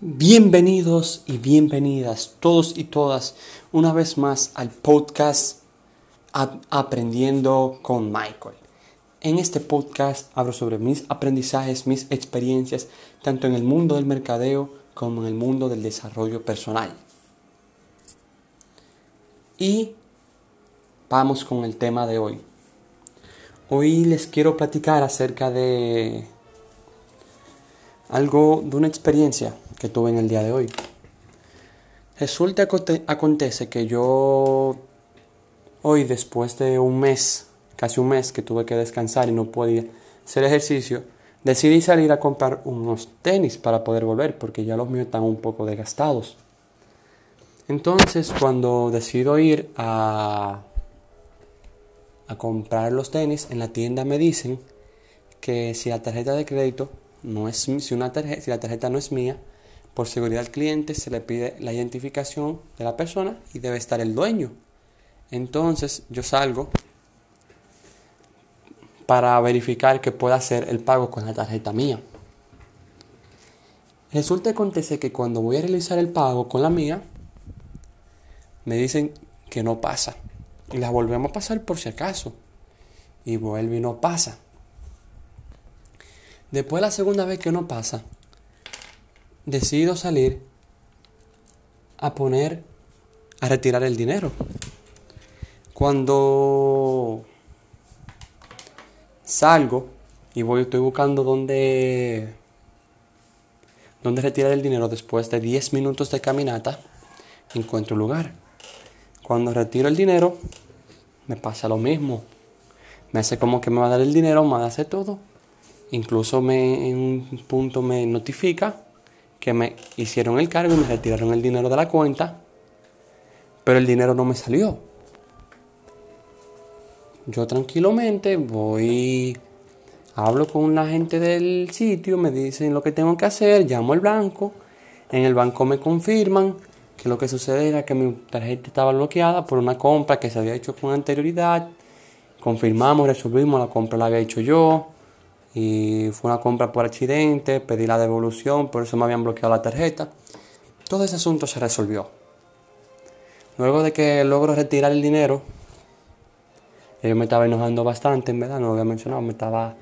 Bienvenidos y bienvenidas todos y todas una vez más al podcast Aprendiendo con Michael. En este podcast hablo sobre mis aprendizajes, mis experiencias, tanto en el mundo del mercadeo como en el mundo del desarrollo personal. Y vamos con el tema de hoy. Hoy les quiero platicar acerca de algo, de una experiencia que tuve en el día de hoy. Resulta acontece que yo hoy después de un mes, casi un mes que tuve que descansar y no podía hacer ejercicio, decidí salir a comprar unos tenis para poder volver porque ya los míos están un poco desgastados. Entonces cuando decido ir a, a comprar los tenis en la tienda me dicen que si la tarjeta de crédito no es si una si la tarjeta no es mía, por seguridad al cliente se le pide la identificación de la persona y debe estar el dueño. Entonces yo salgo para verificar que pueda hacer el pago con la tarjeta mía. Resulta que acontece que cuando voy a realizar el pago con la mía, me dicen que no pasa. Y la volvemos a pasar por si acaso. Y vuelve y no pasa. Después la segunda vez que no pasa, decido salir a poner, a retirar el dinero. Cuando salgo y voy, estoy buscando dónde, dónde retirar el dinero después de 10 minutos de caminata, encuentro un lugar. Cuando retiro el dinero, me pasa lo mismo. Me hace como que me va a dar el dinero, me hace todo. Incluso me, en un punto me notifica que me hicieron el cargo y me retiraron el dinero de la cuenta, pero el dinero no me salió. Yo tranquilamente voy, hablo con la gente del sitio, me dicen lo que tengo que hacer, llamo al banco, en el banco me confirman que lo que sucede era que mi tarjeta estaba bloqueada por una compra que se había hecho con anterioridad, confirmamos, resolvimos, la compra la había hecho yo, y fue una compra por accidente, pedí la devolución, por eso me habían bloqueado la tarjeta. Todo ese asunto se resolvió. Luego de que logro retirar el dinero, yo me estaba enojando bastante, en verdad, no lo había mencionado, me estaba,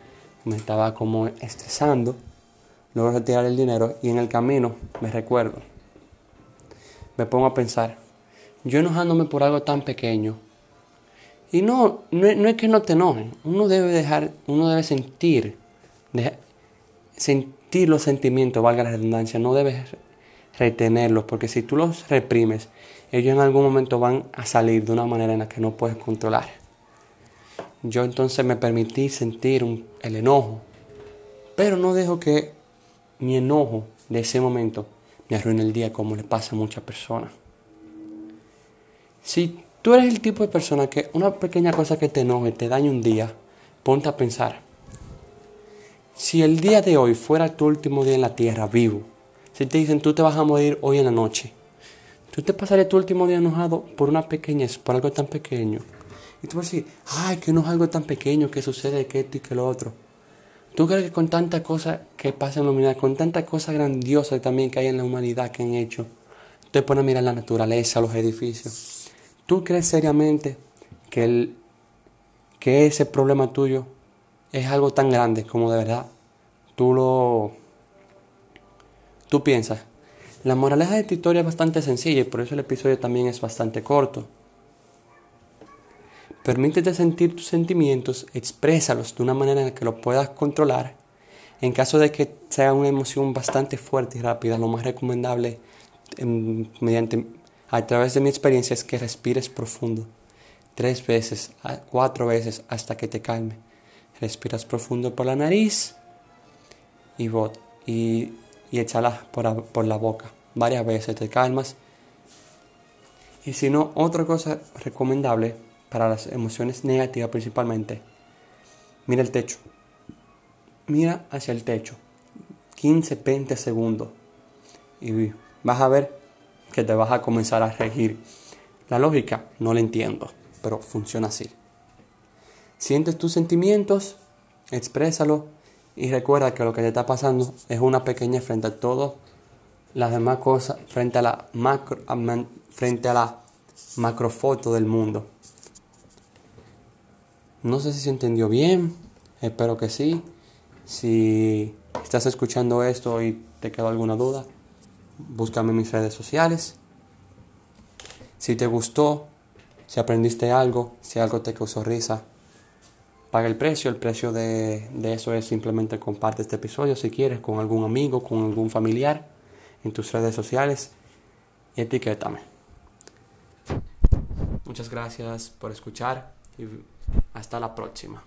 me estaba como estresando. Logro retirar el dinero y en el camino me recuerdo, me pongo a pensar, yo enojándome por algo tan pequeño, y no, no, es que no te enojen, uno debe dejar, uno debe sentir, sentir los sentimientos, valga la redundancia, no debes retenerlos, porque si tú los reprimes, ellos en algún momento van a salir de una manera en la que no puedes controlar. Yo entonces me permití sentir el enojo, pero no dejo que mi enojo de ese momento me arruine el día como le pasa a muchas personas. Si tú eres el tipo de persona que una pequeña cosa que te enoje te daña un día, ponte a pensar. Si el día de hoy fuera tu último día en la tierra, vivo, si te dicen tú te vas a morir hoy en la noche, tú te pasarías tu último día enojado por una pequeñez, por algo tan pequeño. Y tú vas a decir, ay, que no es algo tan pequeño que sucede que esto y que lo otro. ¿Tú crees que con tanta cosa que pasa en la humanidad, con tanta cosa grandiosa también que hay en la humanidad que han hecho, te pones a mirar la naturaleza, los edificios? ¿Tú crees seriamente que, el, que ese problema tuyo es algo tan grande como de verdad tú lo tú piensas? La moraleja de esta historia es bastante sencilla y por eso el episodio también es bastante corto. Permítete sentir tus sentimientos, exprésalos de una manera en la que lo puedas controlar. En caso de que sea una emoción bastante fuerte y rápida, lo más recomendable em, mediante a través de mi experiencia es que respires profundo. Tres veces, cuatro veces hasta que te calme. Respiras profundo por la nariz y, y, y échala por, por la boca. Varias veces te calmas. Y si no, otra cosa recomendable para las emociones negativas principalmente, mira el techo. Mira hacia el techo. 15, 20 segundos. Y vas a ver que te vas a comenzar a regir. La lógica no la entiendo, pero funciona así. Sientes tus sentimientos, exprésalo y recuerda que lo que te está pasando es una pequeña frente a todo las demás cosas frente a la macro, frente a la macrofoto del mundo. No sé si se entendió bien, espero que sí. Si estás escuchando esto y te quedó alguna duda, búscame en mis redes sociales. Si te gustó, si aprendiste algo, si algo te causó risa, paga el precio. El precio de, de eso es simplemente comparte este episodio si quieres con algún amigo, con algún familiar en tus redes sociales y etiquétame. Muchas gracias por escuchar y hasta la próxima.